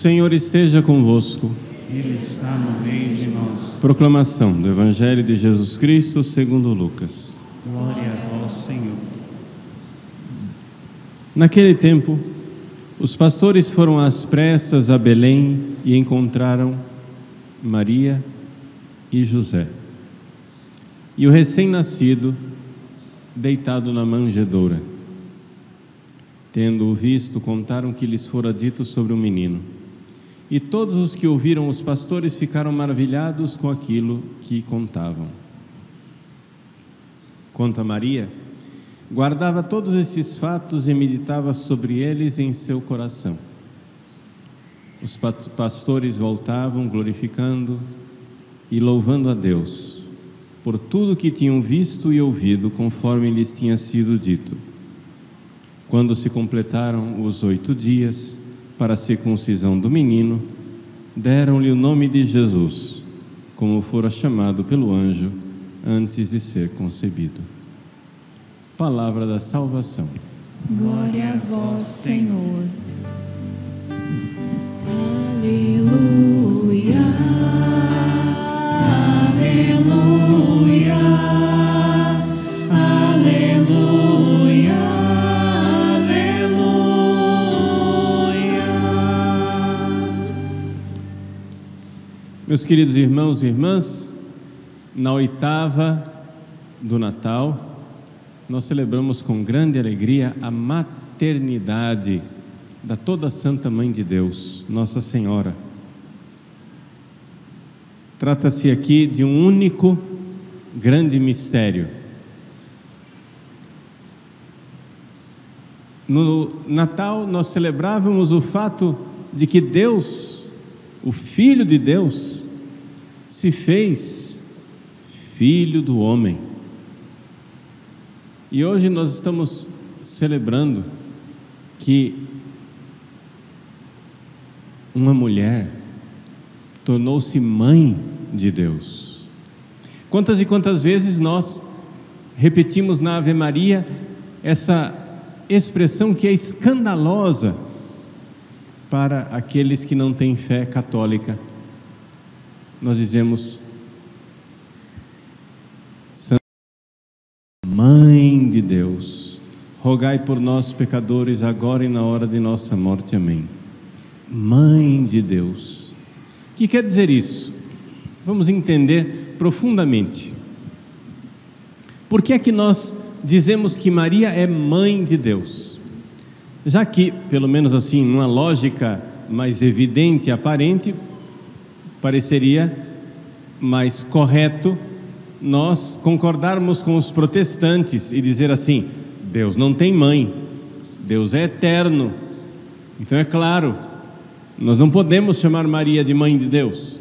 Senhor esteja convosco. Ele está no meio de nós. Proclamação do Evangelho de Jesus Cristo segundo Lucas. Glória a vós, Senhor. Naquele tempo, os pastores foram às pressas a Belém e encontraram Maria e José. E o recém-nascido deitado na manjedoura. Tendo-o visto, contaram que lhes fora dito sobre o menino. E todos os que ouviram os pastores ficaram maravilhados com aquilo que contavam. Quanto a Maria, guardava todos esses fatos e meditava sobre eles em seu coração. Os pa- pastores voltavam glorificando e louvando a Deus por tudo que tinham visto e ouvido, conforme lhes tinha sido dito. Quando se completaram os oito dias para a circuncisão do menino, deram-lhe o nome de Jesus, como fora chamado pelo anjo antes de ser concebido. Palavra da salvação. Glória a vós, Senhor. Meus queridos irmãos e irmãs, na oitava do Natal, nós celebramos com grande alegria a maternidade da toda Santa Mãe de Deus, Nossa Senhora. Trata-se aqui de um único grande mistério. No Natal, nós celebrávamos o fato de que Deus, o Filho de Deus, se fez Filho do homem. E hoje nós estamos celebrando que uma mulher tornou-se mãe de Deus. Quantas e quantas vezes nós repetimos na Ave Maria essa expressão que é escandalosa para aqueles que não têm fé católica. Nós dizemos Mãe de Deus, rogai por nós pecadores agora e na hora de nossa morte. Amém. Mãe de Deus. O que quer dizer isso? Vamos entender profundamente. Por que é que nós dizemos que Maria é mãe de Deus? Já que, pelo menos assim, numa lógica mais evidente e aparente, pareceria mais correto nós concordarmos com os protestantes e dizer assim: Deus não tem mãe, Deus é eterno. Então é claro, nós não podemos chamar Maria de mãe de Deus.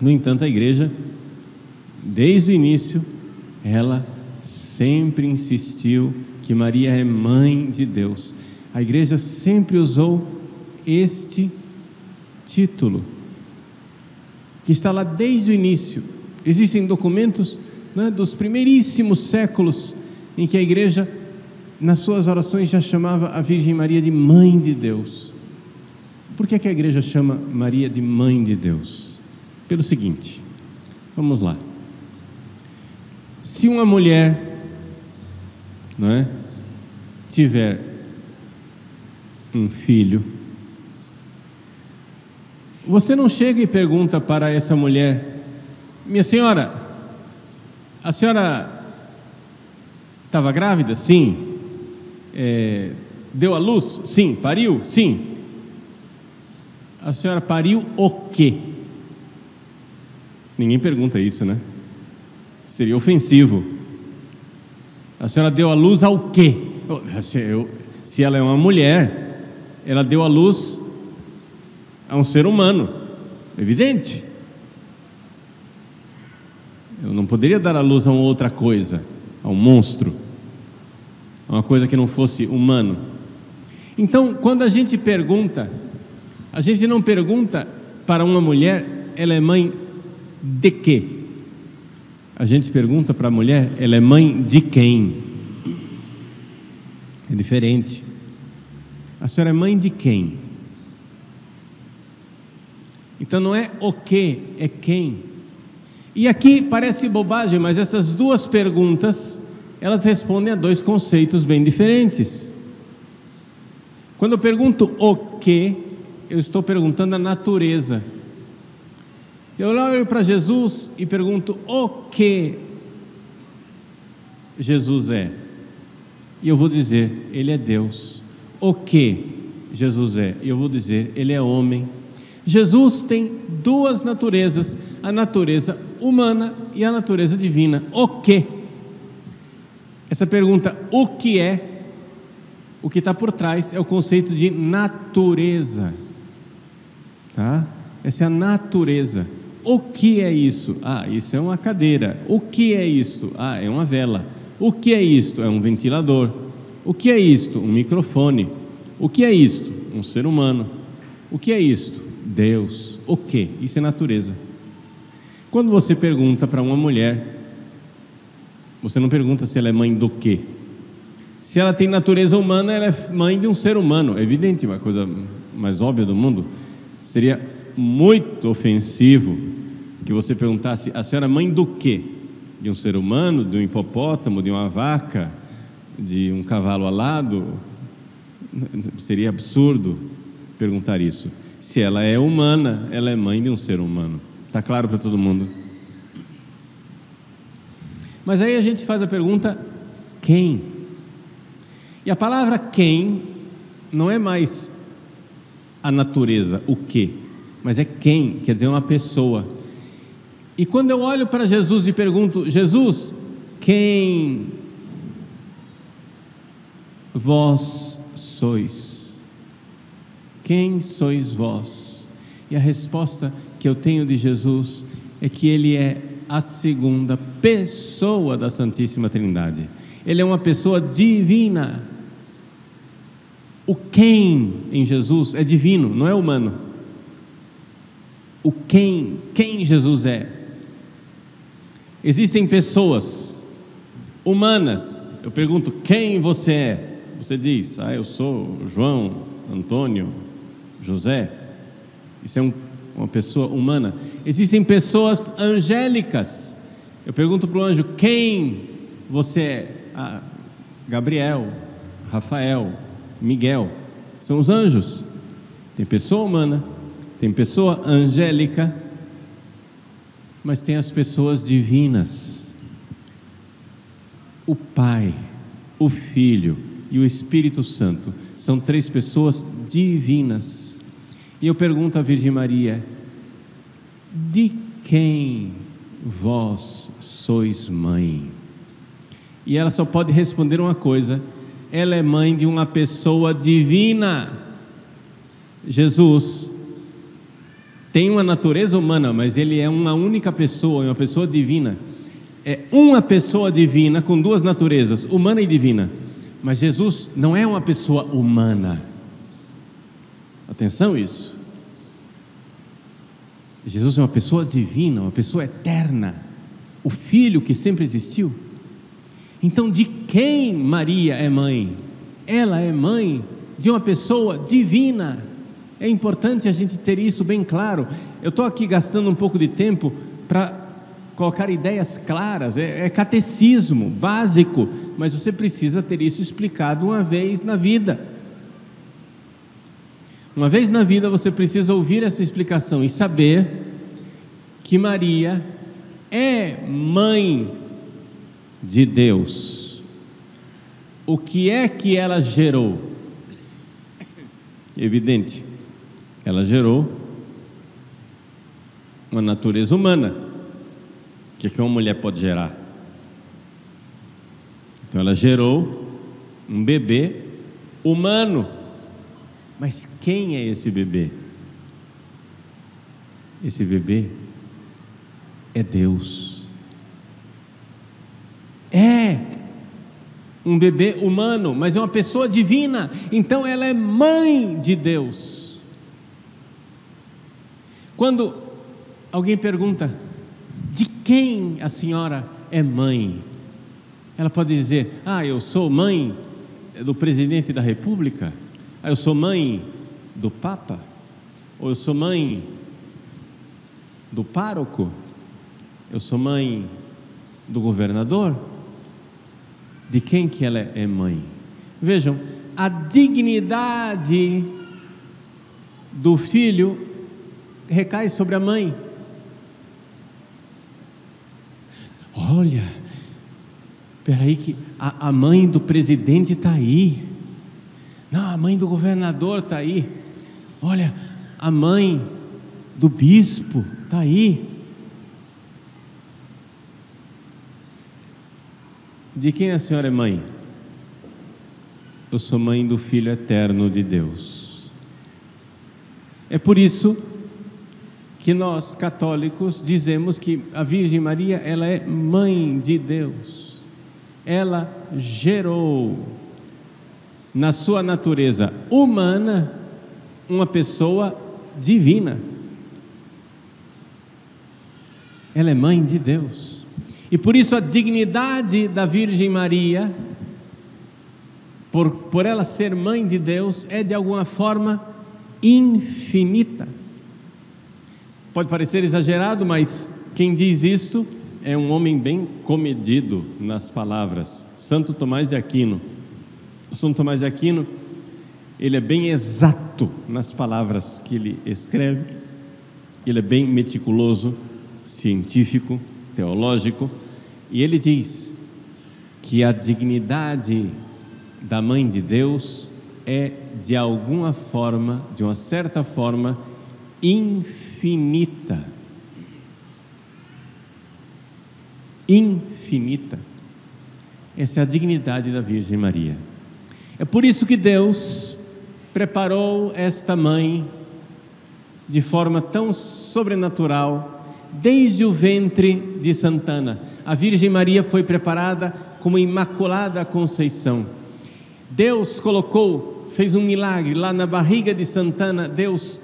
No entanto, a igreja, desde o início, ela sempre insistiu que Maria é mãe de Deus. A igreja sempre usou este título, que está lá desde o início. Existem documentos né, dos primeiríssimos séculos em que a igreja, nas suas orações, já chamava a Virgem Maria de Mãe de Deus. Por que, é que a igreja chama Maria de Mãe de Deus? Pelo seguinte, vamos lá. Se uma mulher não é, tiver um filho, você não chega e pergunta para essa mulher: Minha senhora, a senhora estava grávida? Sim. É, deu à luz? Sim. Pariu? Sim. A senhora pariu o quê? Ninguém pergunta isso, né? Seria ofensivo. A senhora deu à luz ao quê? Se, eu, se ela é uma mulher, ela deu à luz a um ser humano. Evidente. Ela não poderia dar à luz a uma outra coisa, a um monstro, a uma coisa que não fosse humano. Então, quando a gente pergunta, a gente não pergunta para uma mulher, ela é mãe de quê? A gente pergunta para a mulher, ela é mãe de quem? É diferente. A senhora é mãe de quem? Então não é o que, é quem. E aqui parece bobagem, mas essas duas perguntas, elas respondem a dois conceitos bem diferentes. Quando eu pergunto o que, eu estou perguntando a natureza. Eu olho para Jesus e pergunto o que Jesus é. E eu vou dizer, Ele é Deus. O que Jesus é? E eu vou dizer, Ele é homem. Jesus tem duas naturezas, a natureza humana e a natureza divina. O que? Essa pergunta, o que é? O que está por trás é o conceito de natureza. Tá? Essa é a natureza. O que é isso? Ah, isso é uma cadeira. O que é isto? Ah, é uma vela. O que é isto? É um ventilador. O que é isto? Um microfone. O que é isto? Um ser humano. O que é isto? Deus. O que? Isso é natureza. Quando você pergunta para uma mulher, você não pergunta se ela é mãe do quê. Se ela tem natureza humana, ela é mãe de um ser humano. É evidente, uma coisa mais óbvia do mundo. Seria muito ofensivo que você perguntasse: a senhora é mãe do quê? De um ser humano, de um hipopótamo, de uma vaca, de um cavalo alado? Seria absurdo perguntar isso. Se ela é humana, ela é mãe de um ser humano. Está claro para todo mundo? Mas aí a gente faz a pergunta: quem? E a palavra quem não é mais a natureza, o que, mas é quem, quer dizer, uma pessoa. E quando eu olho para Jesus e pergunto: Jesus, quem vós sois? Quem sois vós? E a resposta que eu tenho de Jesus é que Ele é a segunda pessoa da Santíssima Trindade. Ele é uma pessoa divina. O quem em Jesus é divino, não é humano. O quem, quem Jesus é. Existem pessoas humanas. Eu pergunto: quem você é? Você diz: Ah, eu sou João, Antônio, José. Isso é um, uma pessoa humana. Existem pessoas angélicas. Eu pergunto para o anjo: quem você é? Ah, Gabriel, Rafael, Miguel. São os anjos. Tem pessoa humana, tem pessoa angélica, mas tem as pessoas divinas. O Pai, o Filho e o Espírito Santo são três pessoas divinas. E eu pergunto à Virgem Maria: de quem vós sois mãe? E ela só pode responder uma coisa: ela é mãe de uma pessoa divina. Jesus tem uma natureza humana, mas ele é uma única pessoa, é uma pessoa divina. É uma pessoa divina com duas naturezas, humana e divina. Mas Jesus não é uma pessoa humana. Atenção isso. Jesus é uma pessoa divina, uma pessoa eterna, o filho que sempre existiu. Então, de quem Maria é mãe? Ela é mãe de uma pessoa divina. É importante a gente ter isso bem claro. Eu estou aqui gastando um pouco de tempo para colocar ideias claras, é, é, catecismo básico, mas você precisa ter isso explicado uma vez na vida. Uma vez na vida você precisa ouvir essa explicação e saber que Maria é mãe de Deus, o que é que ela gerou? Evidente, ela gerou uma natureza humana. O que, é que uma mulher pode gerar? Então ela gerou um bebê humano. Mas quem é esse bebê? Esse bebê é Deus. É um bebê humano, mas é uma pessoa divina, então ela é mãe de Deus. Quando alguém pergunta, de quem a senhora é mãe? Ela pode dizer, ah, eu sou mãe do presidente da república, ah, eu sou mãe do papa, ou eu sou mãe do pároco, eu sou mãe do governador. De quem que ela é mãe? Vejam, a dignidade do filho recai sobre a mãe. Olha, peraí que a, a mãe do presidente está aí. Não, a mãe do governador está aí. Olha, a mãe do bispo está aí. De quem a senhora é mãe? Eu sou mãe do Filho eterno de Deus. É por isso que nós católicos dizemos que a Virgem Maria, ela é mãe de Deus. Ela gerou na sua natureza humana uma pessoa divina. Ela é mãe de Deus. E por isso a dignidade da Virgem Maria, por, por ela ser mãe de Deus, é de alguma forma infinita. Pode parecer exagerado, mas quem diz isto é um homem bem comedido nas palavras, Santo Tomás de Aquino. São Tomás de Aquino, ele é bem exato nas palavras que ele escreve, ele é bem meticuloso, científico, teológico, e ele diz que a dignidade da Mãe de Deus é de alguma forma, de uma certa forma, infinita. Infinita. Essa é a dignidade da Virgem Maria. É por isso que Deus preparou esta mãe de forma tão sobrenatural, desde o ventre de Santana. A Virgem Maria foi preparada como Imaculada Conceição. Deus colocou, fez um milagre lá na barriga de Santana, Deus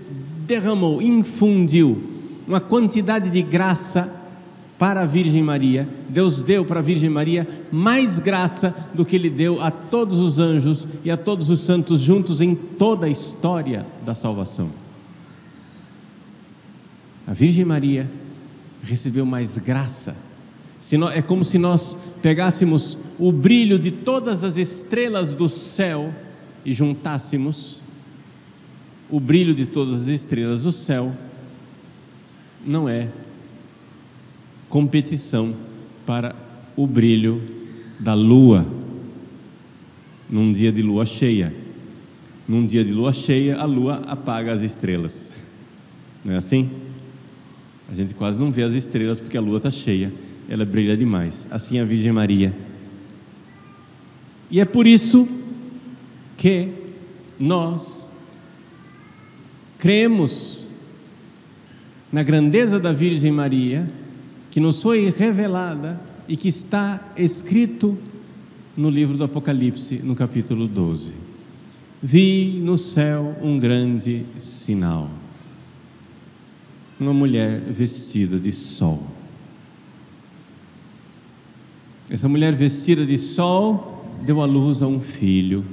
derramou, infundiu uma quantidade de graça para a Virgem Maria, Deus deu para a Virgem Maria mais graça do que Ele deu a todos os anjos e a todos os santos juntos em toda a história da salvação. A Virgem Maria recebeu mais graça. É como se nós pegássemos o brilho de todas as estrelas do céu e juntássemos o brilho de todas as estrelas do céu. Não é competição para o brilho da lua num dia de lua cheia. Num dia de lua cheia, a lua apaga as estrelas. Não é assim? A gente quase não vê as estrelas porque a lua está cheia, ela brilha demais. Assim a Virgem Maria. E é por isso que nós cremos na grandeza da Virgem Maria que nos foi revelada e que está escrito no livro do Apocalipse, no capítulo 12. Vi no céu um grande sinal. Uma mulher vestida de sol. Essa mulher vestida de sol deu à luz a um filho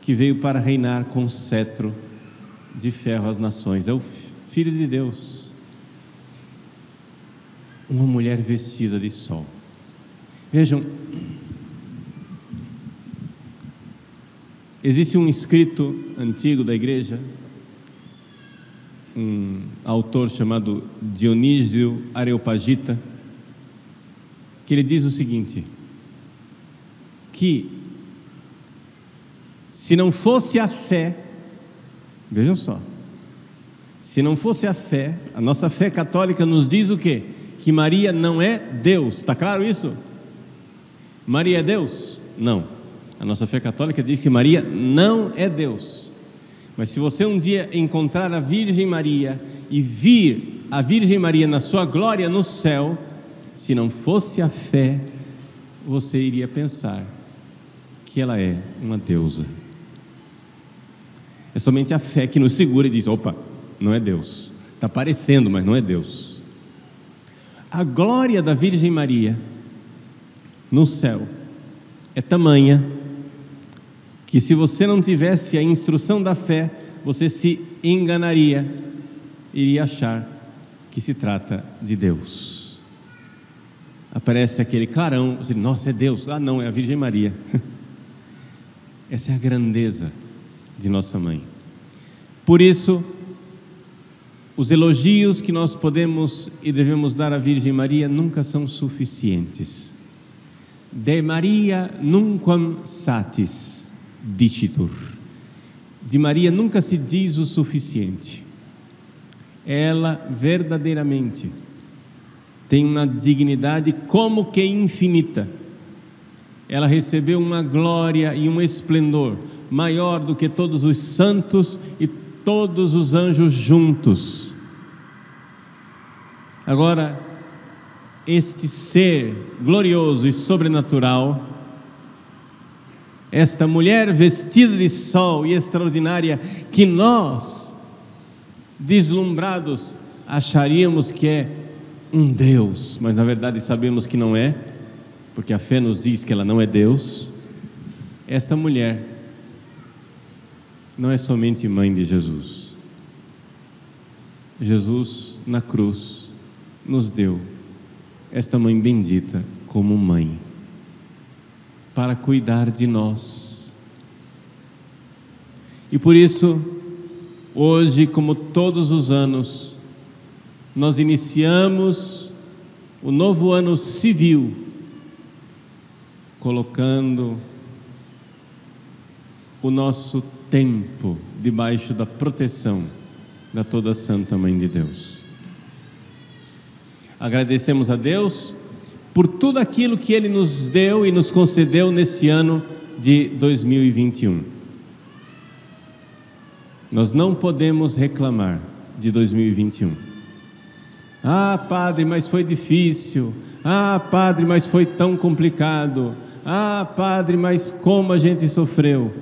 que veio para reinar com cetro de ferro às nações. É o filho de Deus uma mulher vestida de sol. Vejam, existe um escrito antigo da igreja, um autor chamado Dionísio Areopagita, que ele diz o seguinte: que se não fosse a fé, vejam só, se não fosse a fé, a nossa fé católica nos diz o quê? Que Maria não é Deus, está claro isso? Maria é Deus? Não. A nossa fé católica diz que Maria não é Deus. Mas se você um dia encontrar a Virgem Maria e vir a Virgem Maria na sua glória no céu, se não fosse a fé, você iria pensar que ela é uma deusa. É somente a fé que nos segura e diz: opa, não é Deus. Está parecendo, mas não é Deus. A glória da Virgem Maria no céu é tamanha que se você não tivesse a instrução da fé, você se enganaria, iria achar que se trata de Deus. Aparece aquele clarão, você, nossa, é Deus. Ah, não, é a Virgem Maria. Essa é a grandeza de nossa mãe. Por isso, os elogios que nós podemos e devemos dar à Virgem Maria nunca são suficientes. De Maria nunquam satis dicitur. De Maria nunca se diz o suficiente. Ela verdadeiramente tem uma dignidade como que infinita. Ela recebeu uma glória e um esplendor maior do que todos os santos e todos os anjos juntos. Agora, este ser glorioso e sobrenatural, esta mulher vestida de sol e extraordinária, que nós, deslumbrados, acharíamos que é um Deus, mas na verdade sabemos que não é, porque a fé nos diz que ela não é Deus. Esta mulher não é somente mãe de Jesus. Jesus, na cruz, nos deu esta mãe bendita como mãe, para cuidar de nós. E por isso, hoje, como todos os anos, nós iniciamos o novo ano civil, colocando o nosso tempo debaixo da proteção da toda Santa Mãe de Deus. Agradecemos a Deus por tudo aquilo que Ele nos deu e nos concedeu nesse ano de 2021. Nós não podemos reclamar de 2021. Ah, padre, mas foi difícil. Ah, padre, mas foi tão complicado. Ah, padre, mas como a gente sofreu.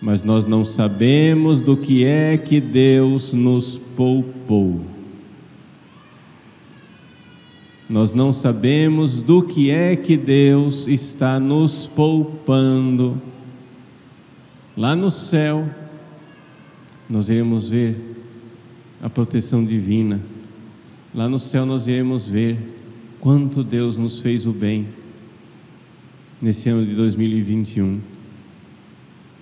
Mas nós não sabemos do que é que Deus nos poupou. Nós não sabemos do que é que Deus está nos poupando. Lá no céu, nós iremos ver a proteção divina. Lá no céu, nós iremos ver quanto Deus nos fez o bem nesse ano de 2021.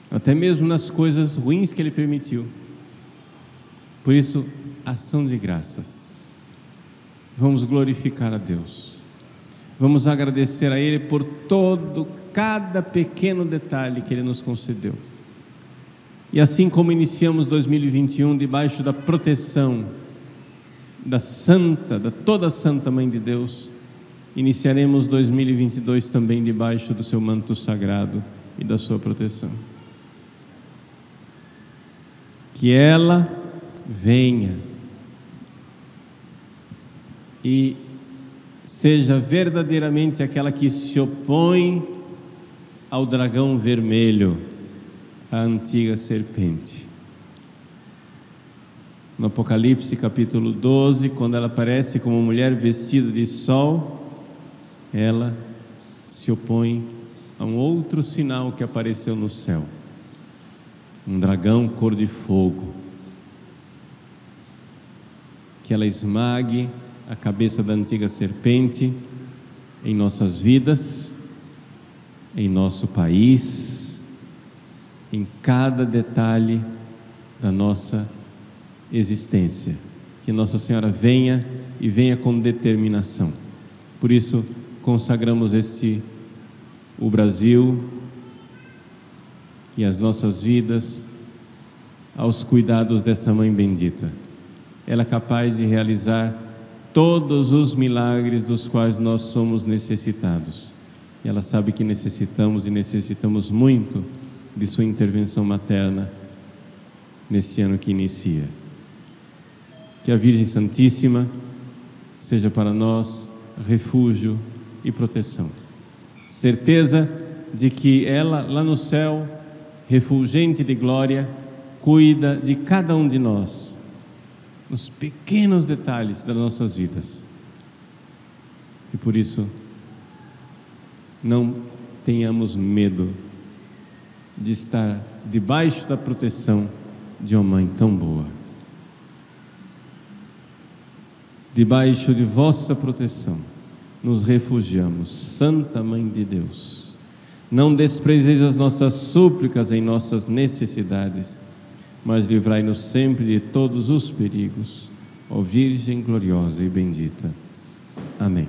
Até mesmo nas coisas ruins que Ele permitiu. Por isso, ação de graças. Vamos glorificar a Deus. Vamos agradecer a Ele por todo, cada pequeno detalhe que Ele nos concedeu. E assim como iniciamos 2021 debaixo da proteção da Santa, da toda Santa Mãe de Deus, iniciaremos 2022 também debaixo do seu manto sagrado e da sua proteção. Que ela venha e seja verdadeiramente aquela que se opõe ao dragão vermelho, a antiga serpente. No Apocalipse capítulo 12, quando ela aparece como mulher vestida de sol, ela se opõe a um outro sinal que apareceu no céu um dragão cor de fogo que ela esmague a cabeça da antiga serpente em nossas vidas, em nosso país, em cada detalhe da nossa existência. Que Nossa Senhora venha e venha com determinação. Por isso, consagramos este o Brasil e as nossas vidas aos cuidados dessa mãe bendita. Ela é capaz de realizar todos os milagres dos quais nós somos necessitados. E ela sabe que necessitamos e necessitamos muito de sua intervenção materna neste ano que inicia. Que a Virgem Santíssima seja para nós refúgio e proteção. Certeza de que ela, lá no céu, refulgente de glória, cuida de cada um de nós, nos pequenos detalhes das nossas vidas. E por isso, não tenhamos medo de estar debaixo da proteção de uma mãe tão boa. Debaixo de vossa proteção nos refugiamos, Santa Mãe de Deus. Não desprezeis as nossas súplicas em nossas necessidades, mas livrai-nos sempre de todos os perigos, ó Virgem gloriosa e bendita. Amém.